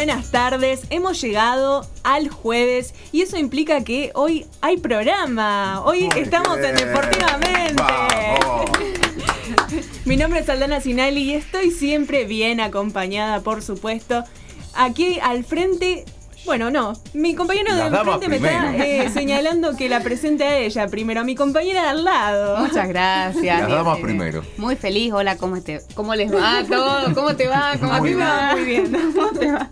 buenas tardes. Hemos llegado al jueves y eso implica que hoy hay programa. Hoy Muy estamos en. Deportivamente. Vamos. Mi nombre es Aldana Sinali y estoy siempre bien acompañada, por supuesto. Aquí al frente. Bueno, no, mi compañero de enfrente me está eh, señalando que la presente a ella primero, a mi compañera de al lado. Muchas gracias. Las damas Eh, primero. Muy feliz. Hola, ¿cómo, te, ¿cómo les va todo? ¿Cómo te va? ¿Cómo Muy te bien. va? Muy bien. ¿Cómo te va?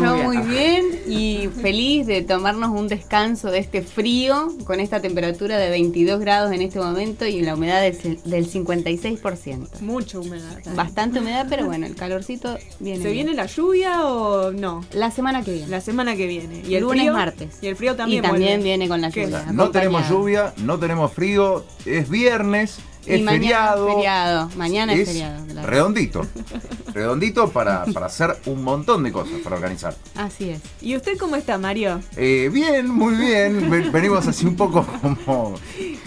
Yo muy bien y feliz de tomarnos un descanso de este frío con esta temperatura de 22 grados en este momento y la humedad del, del 56%. Mucha humedad. también. Bastante humedad, pero bueno, el calorcito viene. ¿Se bien. viene la lluvia o no? la semana que viene? La semana que viene. ¿Y el Lunes, frío? martes. Y el frío también. y también vuelve. viene con la lluvia. No tenemos lluvia, no tenemos frío, es viernes, es Y mañana feriado. es feriado. Mañana es, feriado. claro. redondito. Redondito para, para hacer un montón de cosas, para organizar. Así es. ¿Y usted cómo está, Mario? Eh, bien, muy bien. Ven- Venimos así un poco como,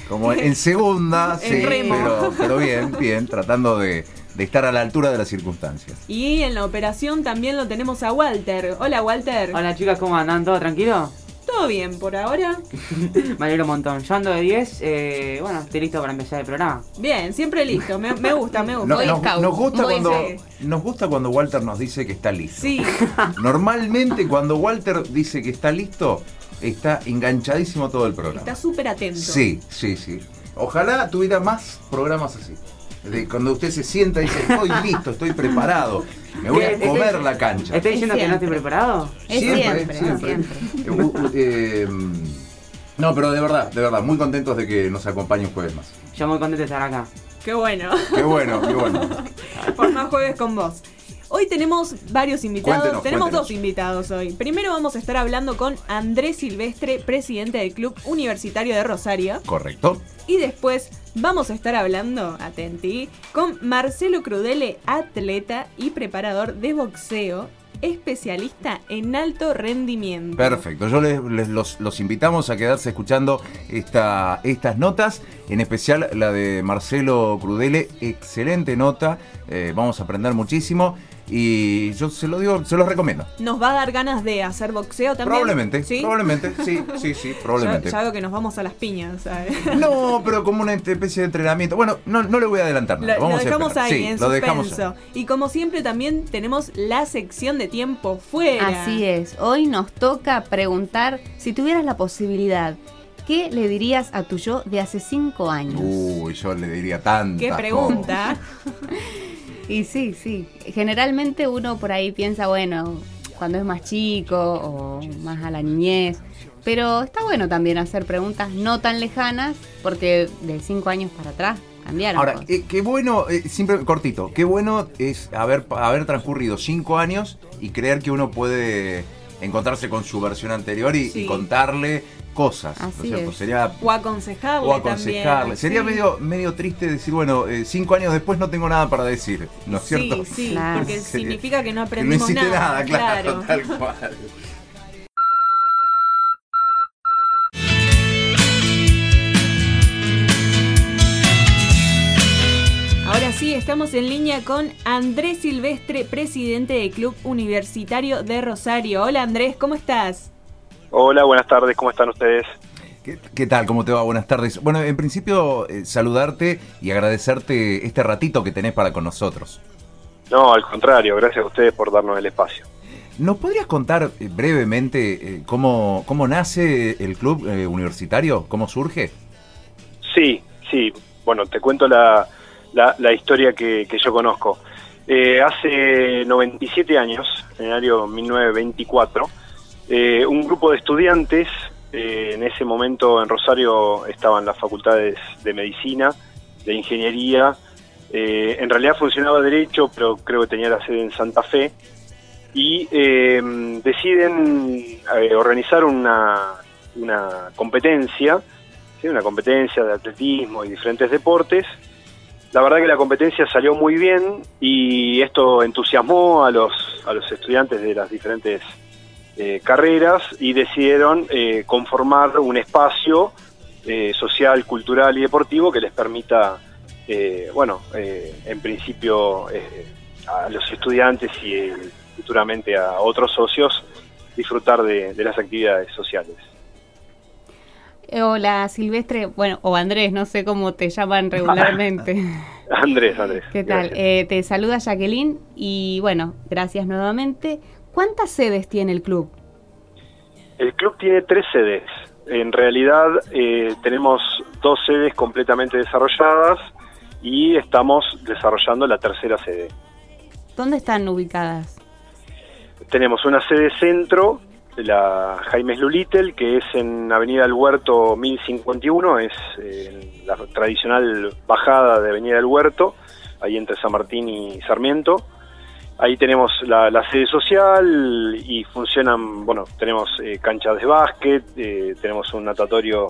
como en segunda, sí, remo. pero, pero bien, bien, tratando de, de estar a la altura de las circunstancias. Y en la operación también lo tenemos a Walter. Hola, Walter. Hola chicas, ¿cómo andan? ¿Todo tranquilo? ¿Todo bien por ahora? Me alegro un montón. Yo ando de 10, eh, bueno, estoy listo para empezar el programa. Bien, siempre listo. Me, me gusta, me gusta. No- nos, gusta cuando, nos gusta cuando Walter nos dice que está listo. Sí, Normalmente cuando Walter dice que está listo, está enganchadísimo todo el programa. está súper atento. Sí, sí, sí. Ojalá tuviera más programas así. De cuando usted se sienta y dice, estoy listo, estoy preparado, me voy a comer ¿Estoy- la cancha. ¿Estoy diciendo que no estoy preparado? Es siempre, siempre. Eh, no, pero de verdad, de verdad, muy contentos de que nos acompañe un jueves más. Yo muy contento de estar acá. Qué bueno. Qué bueno, qué bueno. por más jueves con vos. Hoy tenemos varios invitados. Cuéntenos, tenemos cuéntenos. dos invitados hoy. Primero vamos a estar hablando con Andrés Silvestre, presidente del Club Universitario de Rosario. Correcto. Y después vamos a estar hablando, atenti, con Marcelo Crudele, atleta y preparador de boxeo, especialista en alto rendimiento. Perfecto, yo les, les- los, los invitamos a quedarse escuchando esta, estas notas, en especial la de Marcelo Crudele, excelente nota, eh, vamos a aprender muchísimo y yo se lo digo, se los recomiendo. ¿Nos va a dar ganas de hacer boxeo también? Probablemente, ¿Sí? probablemente, sí, sí, sí, Ya, probablemente. ya veo que nos vamos a las piñas. ¿sabes? No, pero como una especie de entrenamiento. Bueno, no, no le voy a adelantar nada. Lo, Vamos lo a dejamos esperar. ahí, Sí, en lo dejamos suspenso. ahí. Y como siempre también tenemos la sección de tiempo fuera. Así es. Hoy nos toca preguntar si tuvieras la posibilidad, ¿qué le dirías a tu yo de hace cinco años? Uy, yo le diría tanto. Qué pregunta. Y sí, sí. Generalmente uno por ahí piensa, bueno, cuando es más chico o más a la niñez. Pero está bueno también hacer preguntas no tan lejanas, porque de cinco años para atrás cambiaron. Ahora, eh, qué bueno, eh, siempre cortito, qué bueno es haber, haber transcurrido cinco años y creer que uno puede encontrarse con su versión anterior y, Sí. y contarle cosas. ¿no es cierto? Sería O aconsejarle. o aconsejarle. también, Sería sí. medio, medio triste decir, bueno, eh, cinco años después no tengo nada para decir, ¿no es cierto? Sí, sí, Claro. porque Sí. significa que no Que no aprendimos hiciste nada. nada, claro, tal cual. Ahora sí, estamos en línea con Andrés Silvestre, presidente del Club Universitario de Rosario. Hola Andrés, ¿cómo estás? Hola, buenas tardes, ¿cómo están ustedes? ¿Qué, qué tal? ¿Cómo te va? Buenas tardes. Bueno, en principio, eh, saludarte y agradecerte este ratito que tenés para con nosotros. No, al contrario, gracias a ustedes por darnos el espacio. ¿Nos podrías contar eh, brevemente eh, cómo, cómo nace el club universitario? ¿Cómo surge? Sí, sí, bueno, te cuento la, la, la historia que, que yo conozco. Hace 97 años, en el año 1924, eh, un grupo de estudiantes, eh, en ese momento en Rosario estaban las facultades de medicina, de ingeniería, eh, en realidad funcionaba derecho, pero creo que tenía la sede en Santa Fe, y deciden organizar una, una competencia, una competencia de atletismo y diferentes deportes. La verdad que la competencia salió muy bien y esto entusiasmó a los, a los estudiantes de las diferentes eh, carreras y decidieron eh, conformar un espacio eh, social, cultural y deportivo que les permita, bueno, en principio a los estudiantes y futuramente a otros socios disfrutar de, de las actividades sociales. Hola Silvestre, bueno, o Andrés, no sé cómo te llaman regularmente. Andrés, Andrés. ¿Qué tal? Eh, te saluda Jacqueline y bueno, gracias nuevamente. ¿Cuántas sedes tiene el club? El club tiene tres sedes. En realidad eh, tenemos dos sedes completamente desarrolladas y estamos desarrollando la tercera sede. ¿Dónde están ubicadas? Tenemos una sede centro, la Jaime Lulitel, que es en Avenida del Huerto 1051, es eh, la tradicional bajada de Avenida del Huerto, ahí entre San Martín y Sarmiento. Ahí tenemos la, sede social y funcionan, bueno, tenemos eh, canchas de básquet, eh, tenemos un natatorio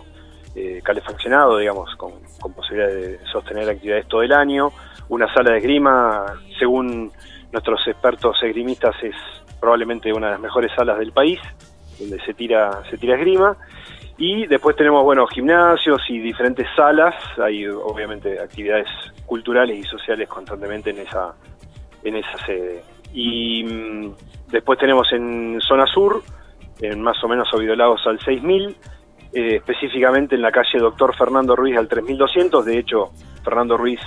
eh, calefaccionado, digamos, con, con posibilidad de sostener actividades todo el año, una sala de esgrima, según nuestros expertos esgrimistas, es probablemente una de las mejores salas del país, donde se tira, se tira esgrima. Y después tenemos, bueno, gimnasios y diferentes salas, hay obviamente actividades culturales y sociales constantemente en esa, en esa sede. Y mm, después tenemos en zona sur, en más o menos Oviedo Lagos al 6000, eh, específicamente en la calle Doctor Fernando Ruiz al 3200. De hecho, Fernando Ruiz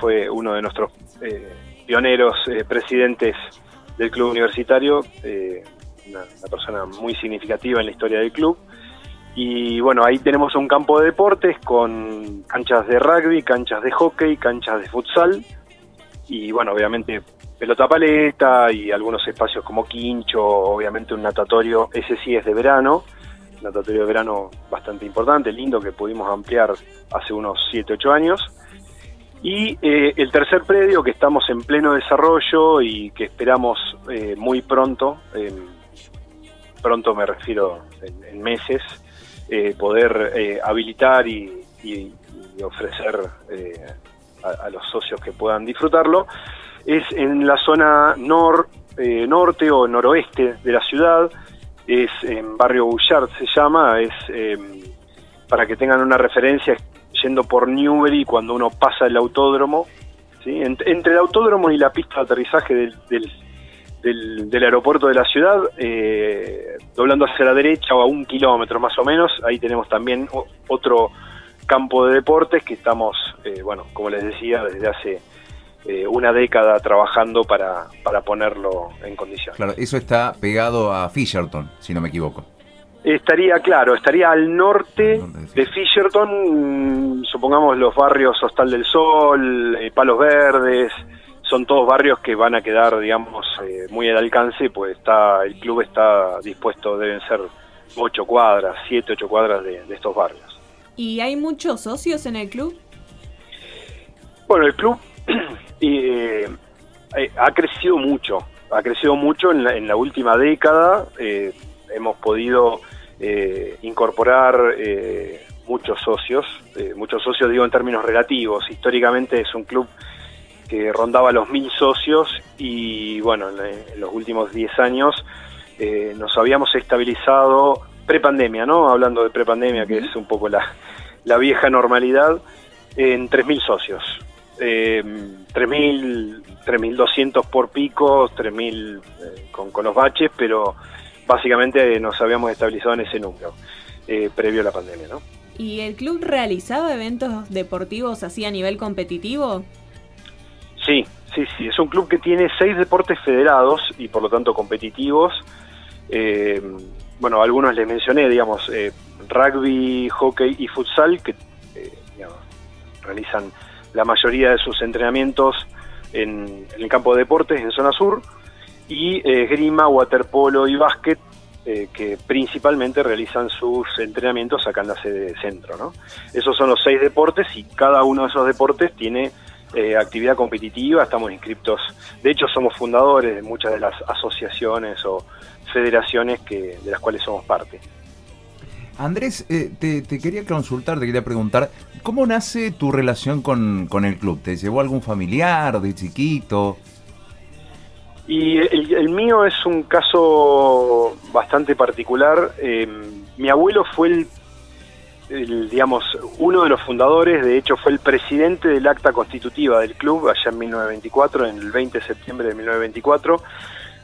fue uno de nuestros eh, pioneros eh, presidentes del club universitario, eh, una, una persona muy significativa en la historia del club. Y bueno, ahí tenemos un campo de deportes con canchas de rugby, canchas de hockey, canchas de futsal y bueno, obviamente pelota paleta y algunos espacios como quincho, obviamente un natatorio, ese sí es de verano, natatorio de verano bastante importante, lindo, que pudimos ampliar hace unos 7, 8 años. Y eh, el tercer predio que estamos en pleno desarrollo y que esperamos eh, muy pronto, pronto me refiero en, meses, eh, poder habilitar y, ofrecer a, los socios que puedan disfrutarlo, es en la zona nor, eh, norte o noroeste de la ciudad, es en barrio Bullard se llama, es eh, para que tengan una referencia, yendo por Newbery cuando uno pasa el autódromo, ¿sí? Ent- entre el autódromo y la pista de aterrizaje del, del, aeropuerto de la ciudad, eh, doblando hacia la derecha o a un kilómetro más o menos, ahí tenemos también otro campo de deportes que estamos, eh, bueno, como les decía, desde hace eh, una década trabajando para, para ponerlo en condición. Claro, eso está pegado a Fisherton, si no me equivoco. Estaría, claro, estaría al norte de Fisherton, mm, supongamos los barrios Hostal del Sol, eh, Palos Verdes, son todos barrios que van a quedar, digamos, eh, muy al alcance, pues está el club está dispuesto, deben ser ocho cuadras, siete, ocho cuadras de, de estos barrios. ¿Y hay muchos socios en el club? Bueno, el club eh, eh, ha crecido mucho, ha crecido mucho en la, en la última década. eh, hemos podido eh, incorporar eh, muchos socios, muchos socios digo en términos relativos. Históricamente es un club que rondaba los mil socios y bueno, en, los últimos 10 años eh, nos habíamos estabilizado prepandemia, ¿no? Hablando de prepandemia, que es un poco la, la vieja normalidad, en 3.000 socios. Eh, 3.000, 3.200 por pico, 3.000 eh, con, con los baches, pero básicamente nos habíamos estabilizado en ese número, eh, previo a la pandemia, ¿no? ¿Y el club realizaba eventos deportivos así a nivel competitivo? Sí, sí, sí. Es un club que tiene seis deportes federados y por lo tanto competitivos. Bueno, algunos les mencioné, digamos, eh, rugby, hockey y futsal, que eh, digamos, realizan la mayoría de sus entrenamientos en, en el campo de deportes en zona sur. Y eh, esgrima, waterpolo y básquet, eh, que principalmente realizan sus entrenamientos acá sede de centro. ¿no? Esos son los seis deportes y cada uno de esos deportes tiene eh, actividad competitiva, estamos inscriptos, de hecho somos fundadores de muchas de las asociaciones o federaciones que, de las cuales somos parte. Andrés, eh, te, te quería consultar, te quería preguntar, ¿cómo nace tu relación con, con el club? ¿Te llevó algún familiar de chiquito? Y el, el mío es un caso bastante particular. Eh, mi abuelo fue el el, digamos, uno de los fundadores, de hecho fue el presidente del acta constitutiva del club allá en 1924, en el 20 de septiembre de 1924.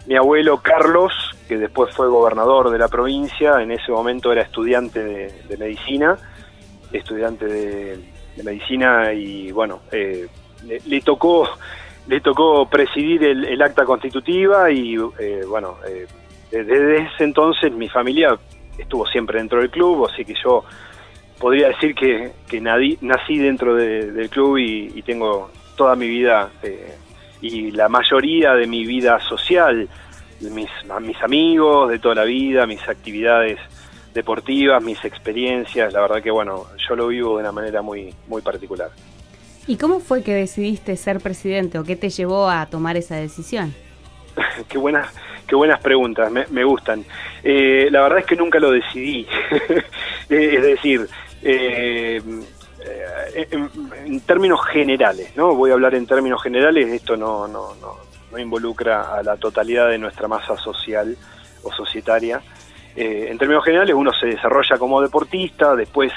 Mi abuelo Carlos, que después fue gobernador de la provincia, en ese momento era estudiante de, medicina, estudiante de, medicina y bueno, eh, le, tocó le tocó presidir el, acta constitutiva y eh, bueno, eh, desde ese entonces mi familia estuvo siempre dentro del club, así que yo podría decir que, que nací dentro del club y, tengo toda mi vida eh, y la mayoría de mi vida social, mis, mis amigos de toda la vida, mis actividades deportivas, mis experiencias, la verdad que bueno, yo lo vivo de una manera muy, muy particular. ¿Y cómo fue que decidiste ser presidente o qué te llevó a tomar esa decisión? qué buenas, qué buenas preguntas, me, gustan. Eh, la verdad es que nunca lo decidí. Es decir, eh, en, términos generales, ¿no? Voy a hablar en términos generales, esto no, no, no, no involucra a la totalidad de nuestra masa social o societaria. en términos generales, uno se desarrolla como deportista, después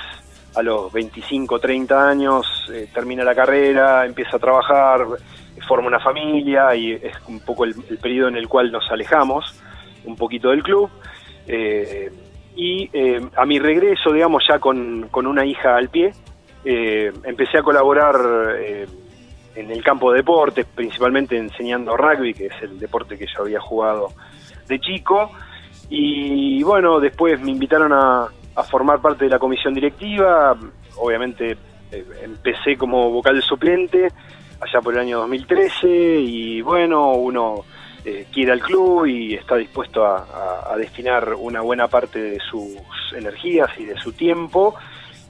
a los 25, 30 años eh, termina la carrera, empieza a trabajar, forma una familia y es un poco el, periodo en el cual nos alejamos un poquito del club. Eh, y eh, a mi regreso, digamos, ya con, una hija al pie, empecé a colaborar en el campo de deportes, principalmente enseñando rugby, que es el deporte que yo había jugado de chico. Y bueno, después me invitaron a, formar parte de la comisión directiva. Obviamente eh, empecé como vocal suplente allá por el año 2013 y bueno, uno eh, quiere al club y está dispuesto a, destinar una buena parte de sus energías y de su tiempo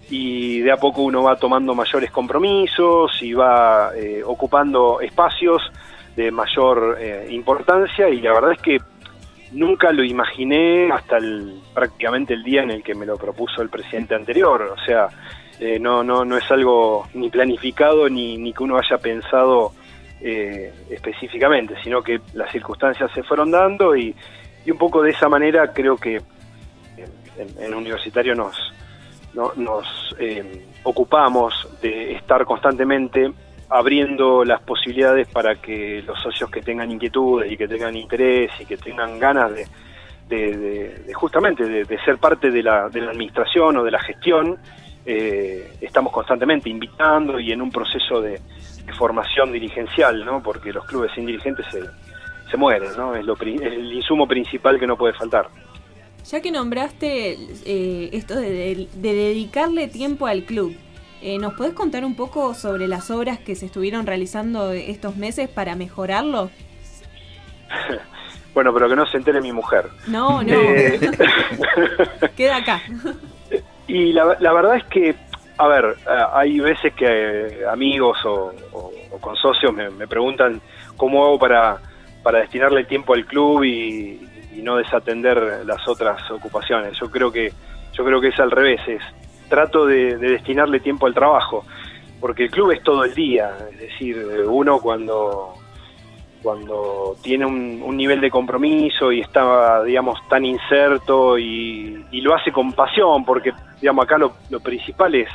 y de a poco uno va tomando mayores compromisos y va eh, ocupando espacios de mayor importancia y la verdad es que nunca lo imaginé hasta el, prácticamente el día en el que me lo propuso el presidente anterior. O sea, eh, no, no, no es algo ni planificado ni, ni que uno haya pensado eh, específicamente, sino que las circunstancias se fueron dando y, un poco de esa manera creo que en, en universitario nos, nos eh, ocupamos de estar constantemente abriendo las posibilidades para que los socios que tengan inquietudes y que tengan interés y que tengan ganas de, justamente de, ser parte de la, de la, administración o de la gestión, eh, estamos constantemente invitando y en un proceso de, formación dirigencial, ¿no? porque los clubes sin dirigentes se, se mueren, ¿no? es, lo, el insumo principal que no puede faltar. Ya que nombraste eh, esto de dedicarle tiempo al club, eh, ¿Nos podés contar un poco sobre las obras que se estuvieron realizando estos meses para mejorarlo? bueno, pero que no se entere mi mujer. No, no. Eh, Queda acá. y la, verdad es que, a ver, eh, hay veces que amigos o, con socios me, preguntan cómo hago para, para destinarle tiempo al club y, no desatender las otras ocupaciones. Yo creo que yo creo que es al revés, es trato de, destinarle tiempo al trabajo, porque el club es todo el día, es decir, uno cuando cuando tiene un, nivel de compromiso y está, digamos, tan inserto y, lo hace con pasión, porque, digamos, acá lo, principal es,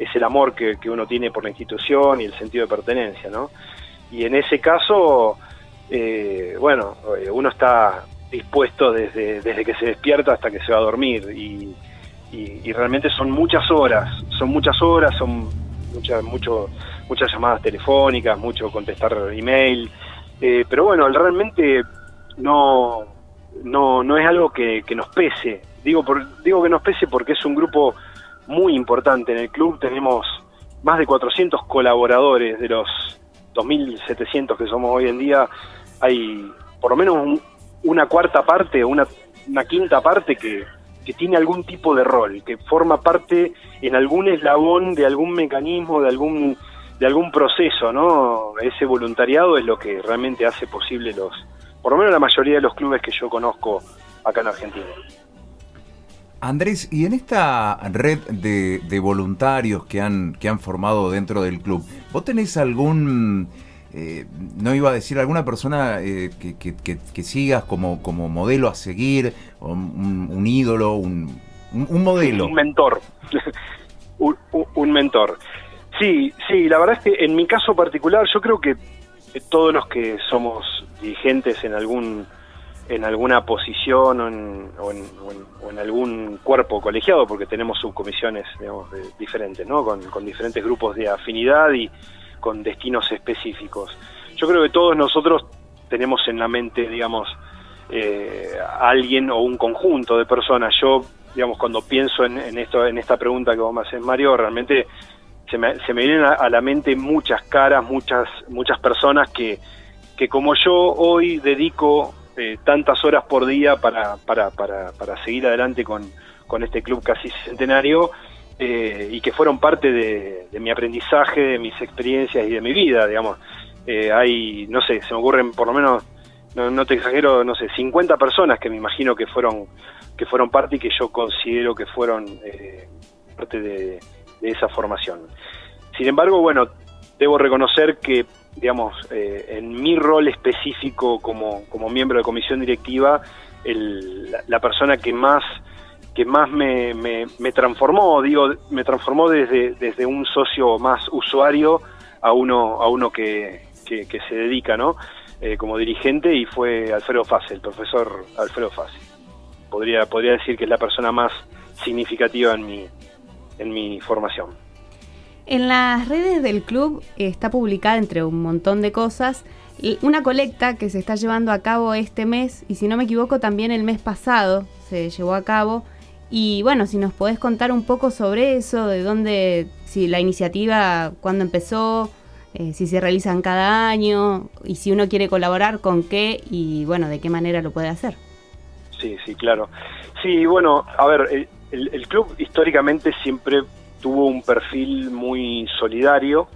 es el amor que, uno tiene por la institución y el sentido de pertenencia, ¿no? Y en ese caso, eh, bueno, eh, uno está dispuesto desde, desde que se despierta hasta que se va a dormir y, y, realmente son muchas horas, son muchas horas, son muchas, mucho, muchas llamadas telefónicas, mucho contestar email, eh, pero bueno, realmente no, no, no es algo que, nos pese. Digo, por, digo que nos pese porque es un grupo muy importante en el club, tenemos más de 400 colaboradores de los 2.700 que somos hoy en día, hay por lo menos una cuarta parte, una, una quinta parte que, que tiene algún tipo de rol, que forma parte en algún eslabón de algún mecanismo, de algún de algún proceso, ¿no? Ese voluntariado es lo que realmente hace posible los, por lo menos la mayoría de los clubes que yo conozco acá en Argentina. Andrés, y en esta red de, voluntarios que han, que han formado dentro del club, ¿vos tenés algún eh, no iba a decir alguna persona eh, que, sigas como, como modelo a seguir, un, ídolo, un, un, modelo. Un mentor. un, mentor. Sí, sí, la verdad es que en mi caso particular yo creo que todos los que somos dirigentes en algún en alguna posición o en, algún cuerpo colegiado, porque tenemos subcomisiones digamos, diferentes, ¿no? Con, diferentes grupos de afinidad y con destinos específicos. Yo creo que todos nosotros tenemos en la mente, digamos, eh, alguien o un conjunto de personas. Yo, digamos, cuando pienso en, esto, en esta pregunta que vos me haces, Mario, realmente se me, se me vienen a, la mente muchas caras, muchas, muchas personas que, que como yo hoy dedico eh, tantas horas por día para, para, para, para seguir adelante con, con este club casi centenario, eh, y que fueron parte de, mi aprendizaje, de mis experiencias y de mi vida, digamos. Eh, hay, no sé, se me ocurren por lo menos no, te exagero, no sé, 50 personas que me imagino que fueron que fueron parte y que yo considero que fueron eh, parte de, esa formación. Sin embargo, bueno, debo reconocer que, digamos, eh, en mi rol específico como, como miembro de comisión directiva, la, persona que más que más me, me, transformó, digo, me transformó desde, desde un socio más usuario a uno, a uno que, que, que se dedica, ¿no? Eh, como dirigente y fue Alfredo Fase, el profesor Alfredo Fase. Podría, podría decir que es la persona más significativa en mi, en mi formación. En las redes del club está publicada entre un montón de cosas una colecta que se está llevando a cabo este mes y si no me equivoco también el mes pasado se llevó a cabo. Y bueno, si nos podés contar un poco sobre eso, de dónde, si la iniciativa, cuándo empezó, eh, si se realizan cada año y si uno quiere colaborar, con qué y bueno, de qué manera lo puede hacer. Sí, sí, claro. Sí, bueno, a ver, el, club históricamente siempre tuvo un perfil muy solidario,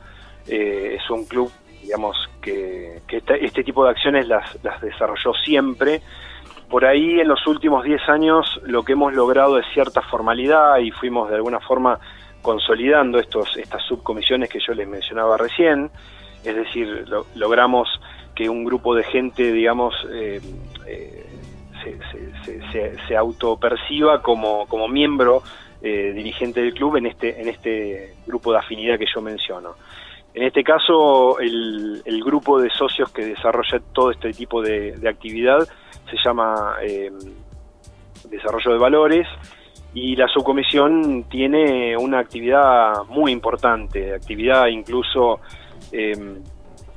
eh, es un club, digamos, que, este, tipo de acciones las, las desarrolló siempre. Por ahí en los últimos 10 años lo que hemos logrado es cierta formalidad y fuimos de alguna forma consolidando estos, estas subcomisiones que yo les mencionaba recién, es decir, logramos que un grupo de gente, digamos, eh, eh, se, se, autoperciba como, como miembro eh, dirigente del club en este, en este grupo de afinidad que yo menciono. En este caso, el, grupo de socios que desarrolla todo este tipo de, actividad se llama Desarrollo de Valores y la subcomisión tiene una actividad muy importante, actividad incluso em,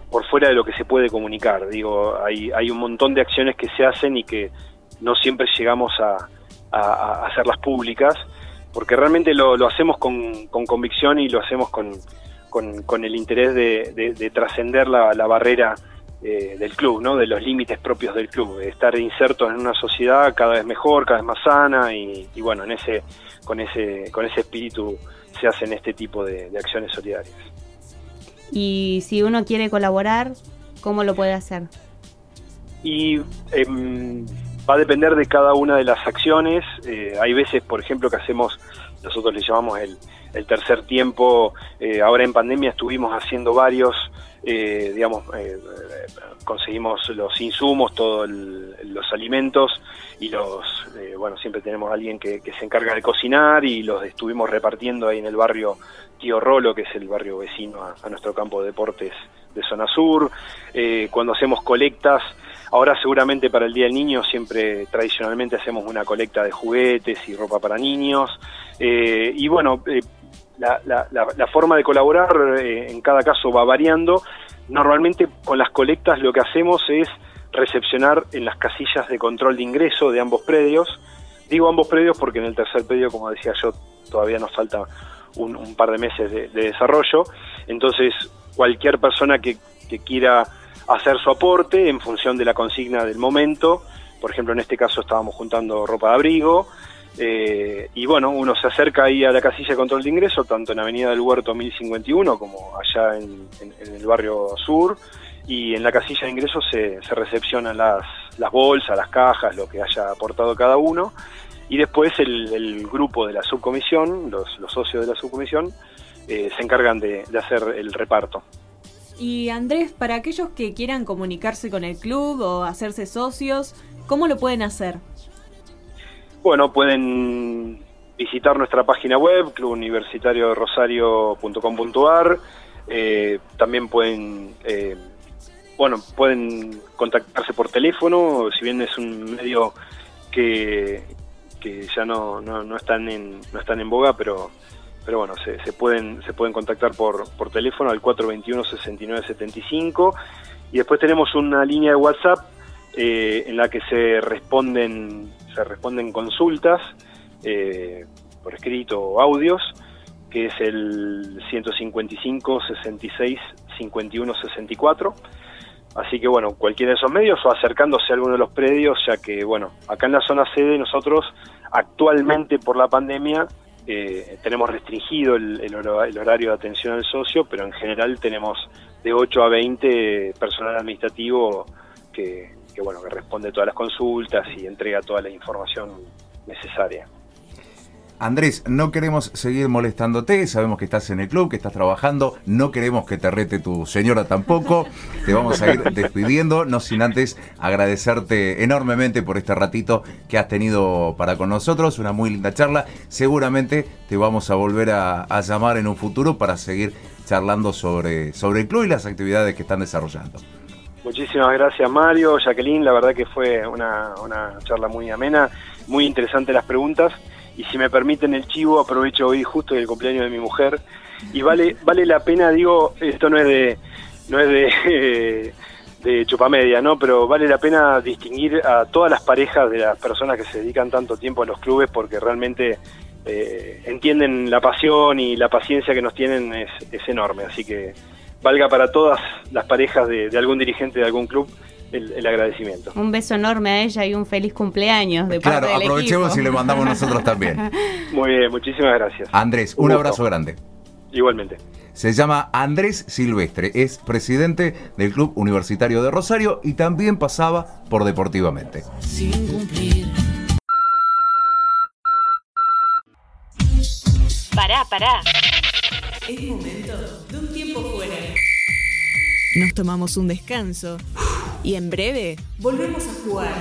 por fuera de lo que se puede comunicar. Digo, hay, hay un montón de acciones que se hacen y que no siempre llegamos a, hacerlas públicas, porque realmente lo, lo hacemos con, con, convicción y lo hacemos con, con, el interés de, trascender la, la barrera eh, del club, ¿no? de los límites propios del club, de estar insertos en una sociedad cada vez mejor, cada vez más sana y, bueno, en ese, con, ese, con ese espíritu se hacen este tipo de, acciones solidarias. Y si uno quiere colaborar, ¿cómo lo puede hacer? Y em, va a depender de cada una de las acciones. Eh, hay veces, por ejemplo, que hacemos, nosotros le llamamos el, tercer tiempo, eh, ahora en pandemia estuvimos haciendo varios eh, digamos, eh, conseguimos los insumos, todos los alimentos y los, bueno, siempre tenemos alguien que, se encarga de cocinar y los estuvimos repartiendo ahí en el barrio Tío Rolo, que es el barrio vecino a, nuestro campo de deportes de zona sur. cuando hacemos colectas, ahora seguramente para el Día del Niño siempre tradicionalmente hacemos una colecta de juguetes y ropa para niños. y bueno, la, forma de colaborar eh, en cada caso va variando. Normalmente con las colectas lo que hacemos es recepcionar en las casillas de control de ingreso de ambos predios. Digo ambos predios porque en el tercer predio, como decía yo, todavía nos falta un, par de meses de, desarrollo. Entonces, cualquier persona que quiera hacer su aporte en función de la consigna del momento, por ejemplo, en este caso estábamos juntando ropa de abrigo, eh, y bueno, uno se acerca ahí a la casilla de control de ingreso, tanto en Avenida del Huerto 1051 como allá en, el barrio sur. Y en la casilla de ingreso se, recepcionan las, las, bolsas, las cajas, lo que haya aportado cada uno. Y después el, grupo de la subcomisión, los, socios de la subcomisión, eh, se encargan de, de hacer el reparto. Y Andrés, para aquellos que quieran comunicarse con el club o hacerse socios, ¿cómo lo pueden hacer? Bueno, pueden visitar nuestra página web, clubuniversitariorosario.com.ar. Eh, también pueden, eh, bueno, pueden contactarse por teléfono, si bien es un medio que, que ya no, no, no están en, no están en boga, pero pero bueno, se, se, pueden se pueden contactar por, por teléfono al 421-6975 y después tenemos una línea de WhatsApp eh, en la que se responden se responden consultas eh, por escrito o audios que es el 155 66 51 64 así que bueno cualquiera de esos medios o acercándose a alguno de los predios ya que bueno acá en la zona sede nosotros actualmente por la pandemia eh, tenemos restringido el, el, horario de atención al socio, pero en general tenemos de 8 a 20 personal administrativo que, que, bueno, que responde todas las consultas y entrega toda la información necesaria. Andrés, no queremos seguir molestándote, sabemos que estás en el club, que estás trabajando, no queremos que te rete tu señora tampoco, te vamos a ir despidiendo, no sin antes agradecerte enormemente por este ratito que has tenido para con nosotros, una muy linda charla, seguramente te vamos a volver a, llamar en un futuro para seguir charlando sobre, sobre el club y las actividades que están desarrollando. Muchísimas gracias Mario, Jacqueline, la verdad que fue una, una charla muy amena, muy interesante las preguntas y si me permiten el chivo, aprovecho hoy justo el cumpleaños de mi mujer y vale vale la pena, digo, esto no es de no es de, de chupamedia, ¿no? Pero vale la pena distinguir a todas las parejas de las personas que se dedican tanto tiempo a los clubes porque realmente eh, entienden la pasión y la paciencia que nos tienen es, es enorme, así que valga para todas las parejas de, de algún dirigente de algún club el, el, agradecimiento. Un beso enorme a ella y un feliz cumpleaños de claro, parte del aprovechemos equipo. y le mandamos nosotros también. Muy bien, muchísimas gracias. Andrés, un, Un abrazo grande. Igualmente. Se llama Andrés Silvestre, es presidente del Club Universitario de Rosario y también pasaba por Deportivamente. sin cumplir. Pará, pará. Es momento de un tiempo fuera. Nos tomamos un descanso y en breve volvemos a jugar.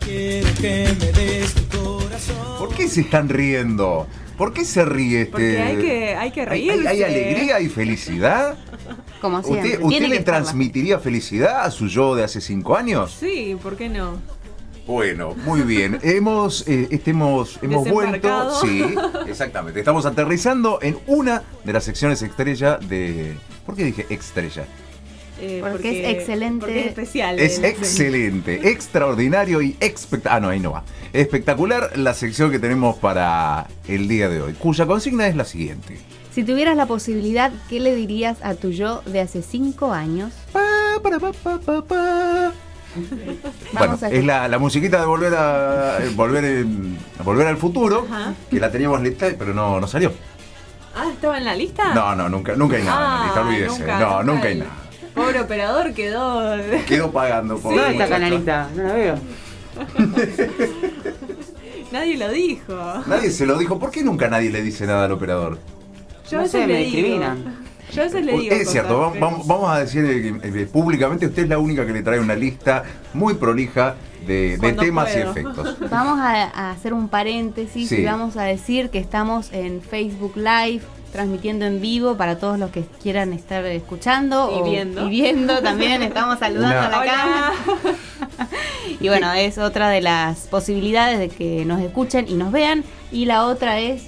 Quiero que me des tu corazón. ¿Por qué se están riendo? ¿Por qué se ríe este? Porque hay que, hay que ¿Hay, reírse. hay- hay alegría y felicidad? Como siempre. ¿Usted, le transmitiría felicidad a su yo de hace cinco años? Sí, ¿por qué no? Bueno, muy bien. hemos, eh, este, hemos, hemos vuelto. Sí, exactamente. Estamos aterrizando en una de las secciones estrella de. ¿Por qué dije estrella? Eh, Porque es excelente. Porque es especial. Es el- excelente, extraordinario y espectacular. Ah, no, ahí no va. Espectacular la sección que tenemos para el día de hoy, cuya consigna es la siguiente. Si tuvieras la posibilidad, ¿qué le dirías a tu yo de hace cinco años? Pa, para, pa, pa, pa, pa. Bueno, Vamos a es la, la musiquita de volver a eh, volver, en- a volver al futuro, Ajá. que la teníamos lista, pero no, no salió. Ah, ¿estaba en la lista? No, no, nunca, nunca hay nada en la lista, Ah, olvídese. nunca, no, nunca hay nada. Pobre operador quedó. Quedó pagando por ¿Dónde está lista? No la veo. Nadie lo dijo. Nadie se lo dijo. ¿Por qué nunca nadie le dice nada al operador? Yo a No veces sé, le me digo. discriminan. Yo a veces le digo. es cierto, cosas, vamos, a decir eh, eh, públicamente, usted es la única que le trae una lista muy prolija de, temas y efectos. Vamos a, a hacer un paréntesis Sí. y vamos a decir que estamos en Facebook Live transmitiendo en vivo para todos los que quieran estar escuchando Y o- viendo. y viendo también estamos saludando a la Hola. cámara y bueno es otra de las posibilidades de que nos escuchen y nos vean y la otra es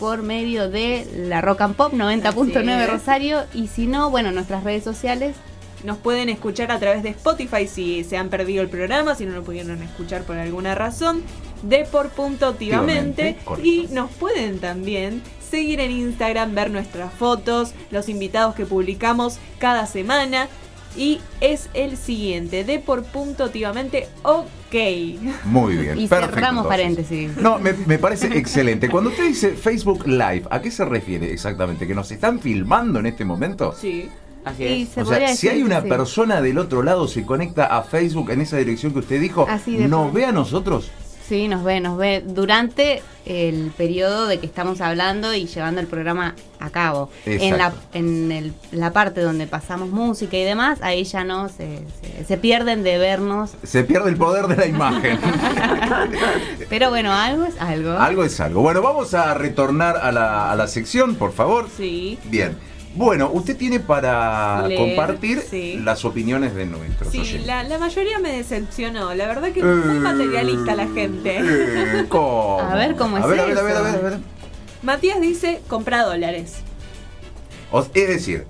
por medio de la Rock and Pop Así 90.9 es. Rosario y si no bueno nuestras redes sociales Nos pueden escuchar a través de Spotify si se han perdido el programa, si no lo pudieron escuchar por alguna razón, de por punto activamente. Y nos pueden también seguir en Instagram, ver nuestras fotos, los invitados que publicamos cada semana. Y es el siguiente, de por punto activamente, ok. Muy bien. y perfecto, cerramos entonces. paréntesis No, me, me parece excelente. Cuando usted dice Facebook Live, ¿a qué se refiere exactamente? ¿Que nos están filmando en este momento? Sí. Así es. se o sea, si hay una sí. persona del otro lado se conecta a Facebook en esa dirección que usted dijo, Así ¿nos ve a nosotros? Sí, nos ve, nos ve durante el periodo de que estamos hablando y llevando el programa a cabo. En la, Exacto. en el- la parte donde pasamos música y demás, ahí ya no se, se- se pierden de vernos. Se pierde el poder de la imagen. Pero bueno, algo es algo. algo es algo. Bueno, vamos a retornar a la, a la sección, por favor. Sí. Bien. Bueno, usted tiene para Leer, compartir sí. las opiniones de nuestros Sí, oyentes. la, la mayoría me decepcionó. La verdad que es muy Eh, materialista la gente. eh, ¿cómo? A ver, ¿cómo es a ver, a ver, a ver, a ver, a ver. Matías dice, compra dólares. O- es decir,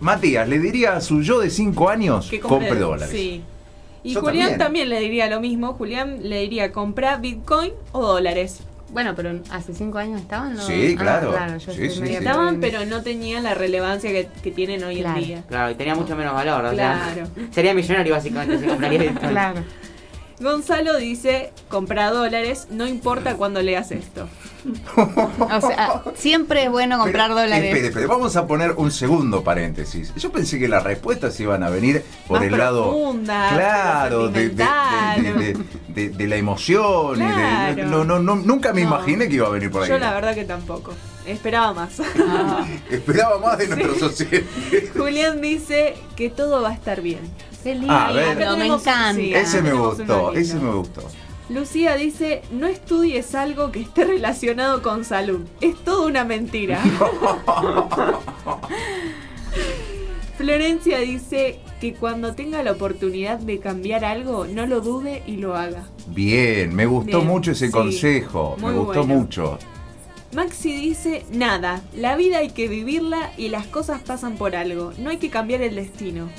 Matías le diría a su yo de 5 años, Que compre, dólares. Sí. Y Yo Julián también. también. le diría lo mismo. Julián le diría, compra Bitcoin o dólares. Bueno, pero hace cinco años estaban, ¿no? Sí, Ah, claro. claro, yo Sí, estoy sí, medio sí. Estaban, pero no tenían la relevancia que, que tienen hoy Claro. en día. Claro, y tenía mucho menos valor. O Claro. sea, sería millonario básicamente si compraría Bitcoin. Claro. Gonzalo dice, compra dólares, no importa cuándo leas esto. O sea, siempre es bueno comprar Pero, dólares. Espere, espere, vamos a poner un segundo paréntesis. Yo pensé que las respuestas iban a venir por Más el lado. Claro, de, de- de- sentimental. de- de- de la emoción. y de- Claro. no, no, no, nunca me No. imaginé que iba a venir por ahí. Yo la verdad que tampoco. Esperaba más. Ah, Esperaba más de nuestros sociedad. Julián dice que todo va a estar bien. qué lindo, A ver. me encanta. sí. Ese me gustó, ese me gustó. Lucía dice, no estudies algo que esté relacionado con salud. Es toda una mentira. Florencia dice que cuando tenga la oportunidad de cambiar algo, no lo dude y lo haga. Bien, me gustó Bien, mucho ese sí, consejo. Me gustó bueno. mucho. Maxi dice, nada, la vida hay que vivirla y las cosas pasan por algo. No hay que cambiar el destino.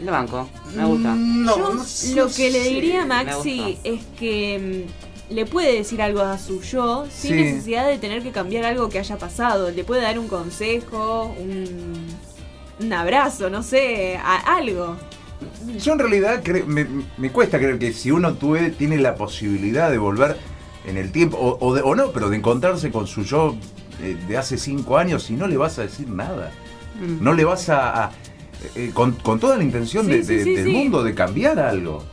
Lo banco, me gusta. No, Yo no sé. lo que le diría a Maxi es que mm, le puede decir algo a su yo sin Sí. necesidad de tener que cambiar algo que haya pasado. Le puede dar un consejo, un, un abrazo, no sé, a- algo. Yo en realidad me, me cuesta creer que si uno tuve, tiene la posibilidad de volver en el tiempo, o, o de- o no, pero de encontrarse con su yo eh, de hace cinco años y no le vas a decir nada. Mm. No le vas a... a- eh, con, con toda la intención Sí, de- sí, de- sí, del sí. mundo de cambiar algo.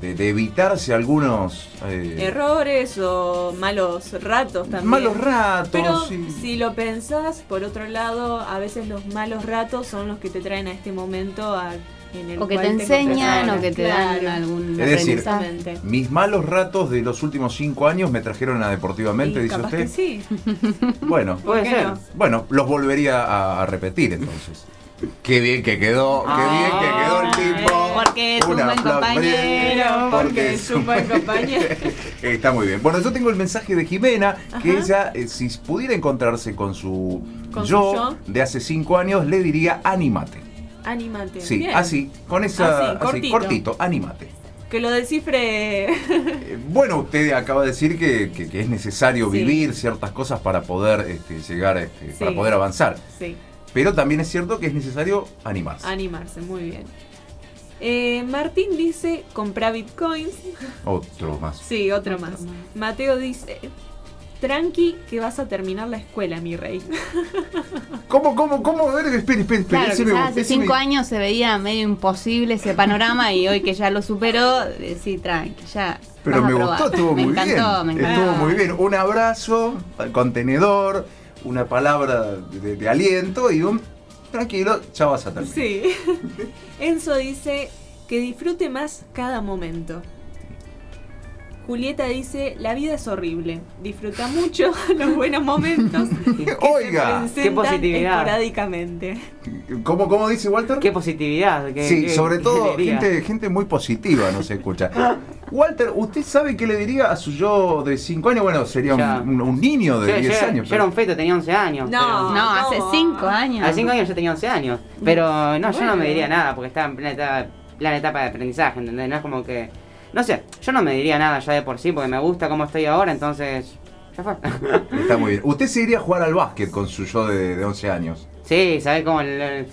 De, de evitarse algunos... eh, Errores o malos ratos también. Malos ratos. Pero sí. si lo pensás, por otro lado, a veces los malos ratos son los que te traen a este momento a- en el O que te enseñan o que te dan Claro. algún Es decir. Mis malos ratos de los últimos cinco años me trajeron a Deportivamente, Y dice capaz usted. que sí. Bueno, ¿Por Puede qué ser. no? Bueno, los volvería a, a repetir entonces. Qué bien que quedó, qué Ah, bien que quedó el tipo. porque es un buen compañero, porque es un buen compañero. Está muy bien. Bueno, yo tengo el mensaje de Jimena, que Ajá. ella, eh, si pudiera encontrarse con su Con yo, de hace cinco años, le diría anímate. Anímate. Sí, Bien. así, con esa, Así, así, cortito. cortito, anímate. Que lo descifre. Eh, Bueno, usted acaba de decir que, que- que es necesario Sí. vivir ciertas cosas para poder este, llegar, este, para poder avanzar. sí, Pero también es cierto que es necesario animarse. animarse, muy bien. Eh, Martín dice, compra bitcoins. Otro más. Sí, otro, Otro más. más. Mateo dice, tranqui que vas a terminar la escuela, mi rey. ¿Cómo, cómo, cómo? A ver, espere, espere, espere. Claro, hace cinco años se veía medio imposible ese panorama y hoy que ya lo superó, eh, sí, tranqui, ya. Pero me gustó, estuvo me muy encantó, bien. Me encantó, Estuvo muy bien. Un abrazo al contenedor, una palabra de, aliento y un tranquilo, ya vas a terminar. Sí. Enzo dice que disfrute más cada momento. Julieta dice, la vida es horrible. Disfruta mucho los buenos momentos que Oiga, se qué positividad. esporádicamente. ¿cómo, cómo dice Walter? Qué positividad. qué- Sí, qué- sobre qué todo gente, gente muy positiva nos escucha. Walter, ¿usted sabe qué le diría a su yo de 5 años? Bueno, sería un, Ya. un- un niño de Yo, 10 yo- años. yo era un feto, tenía 11 años. No. pero- No, hace ¿Cómo? cinco años. A 5 años yo tenía 11 años. Pero no, yo no me diría nada porque estaba en plena etapa, plena etapa de aprendizaje, ¿entendés? No es como que. No sé, yo no me diría nada ya de por sí porque me gusta cómo estoy ahora, entonces. Ya fue. Está muy bien. ¿Usted se iría a jugar al básquet con su yo de, de 11 años? sí, ¿sabés cómo el. el-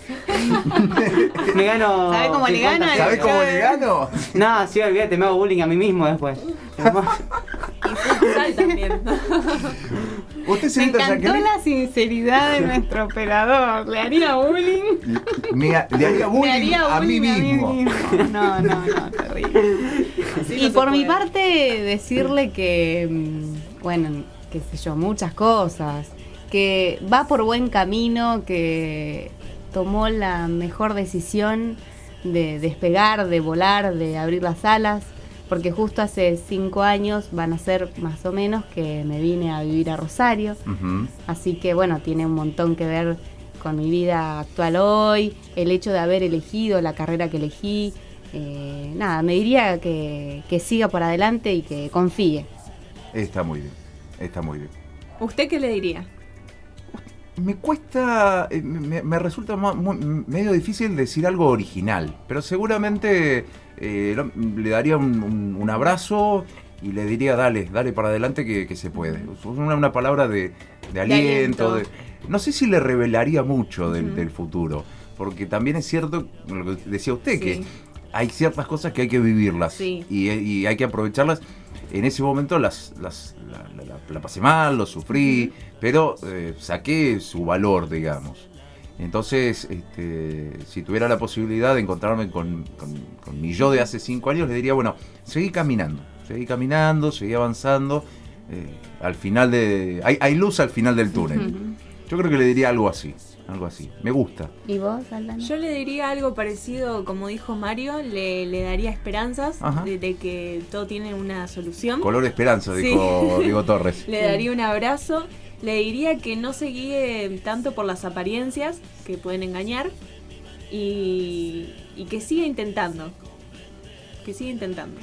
me gano. ¿Sabe cómo le 50 gana? ¿Sabe pesos. cómo le gano? No, sí, olvídate, me hago bullying a mí mismo después. Y también. ¿Usted Me señorita encantó Jacqueline, la sinceridad de nuestro operador. ¿Le haría bullying? me- le haría bullying, Le haría a mí bullying mismo. No, no, no, terrible. Así Y no por mi parte, decirle que, mm, bueno, qué sé yo, muchas cosas, que va por buen camino, que tomó la mejor decisión de despegar, de volar, de abrir las alas, porque justo hace cinco años van a ser más o menos que me vine a vivir a Rosario. Así que bueno, tiene un montón que ver con mi vida actual hoy, el hecho de haber elegido la carrera que elegí. Eh, nada, me diría que, que siga por adelante y que confíe. Está muy bien, está muy bien. ¿Usted qué le diría? Me cuesta, eh, me, me resulta medio difícil decir algo original, pero seguramente eh, le daría un, un- un abrazo y le diría, dale, dale para adelante que, que se puede. Una, una palabra de, de aliento. aliento. de- no sé si le revelaría mucho del, futuro, porque también es cierto, lo que decía usted, que. Hay ciertas cosas que hay que vivirlas Sí. y, y hay que aprovecharlas. En ese momento las, las- la, la- la- la pasé mal, lo sufrí, pero eh, saqué su valor, digamos. Entonces, este, si tuviera la posibilidad de encontrarme con, con- con mi yo de hace cinco años, le diría, bueno, seguí caminando, seguí caminando, seguí avanzando. eh, al final de... Hay, hay luz al final del túnel. Yo creo que le diría algo así, algo así. Me gusta. ¿Y vos, Aldana? Yo le diría algo parecido, como dijo Mario, le, le daría esperanzas de, de que todo tiene una solución. Color esperanza, Sí. dijo Diego Torres. Le daría un abrazo, le diría que no se guíe tanto por las apariencias que pueden engañar y, y que siga intentando. Que siga intentando.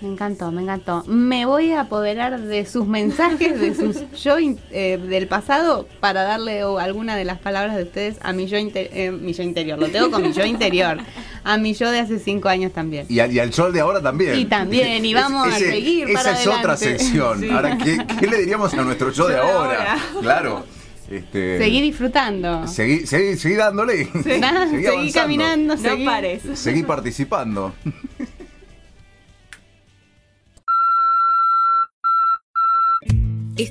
Me encantó, me encantó. Me voy a apoderar de sus mensajes, de sus yo in- eh, del pasado, para darle o, alguna de las palabras de ustedes a mi yo, inte- eh, mi yo interior. Lo tengo con mi yo interior. A mi yo de hace cinco años también. Y al, y al sol de ahora también. Y también, y vamos a seguir Esa para es otra sección. Sí. Ahora, ¿qué, qué le diríamos a nuestro yo de Yo de ahora? ahora. Claro. Este, Seguí disfrutando. Seguí, seguí, seguí dándole. Nada, seguí caminando, No seguí. pares. Seguí participando.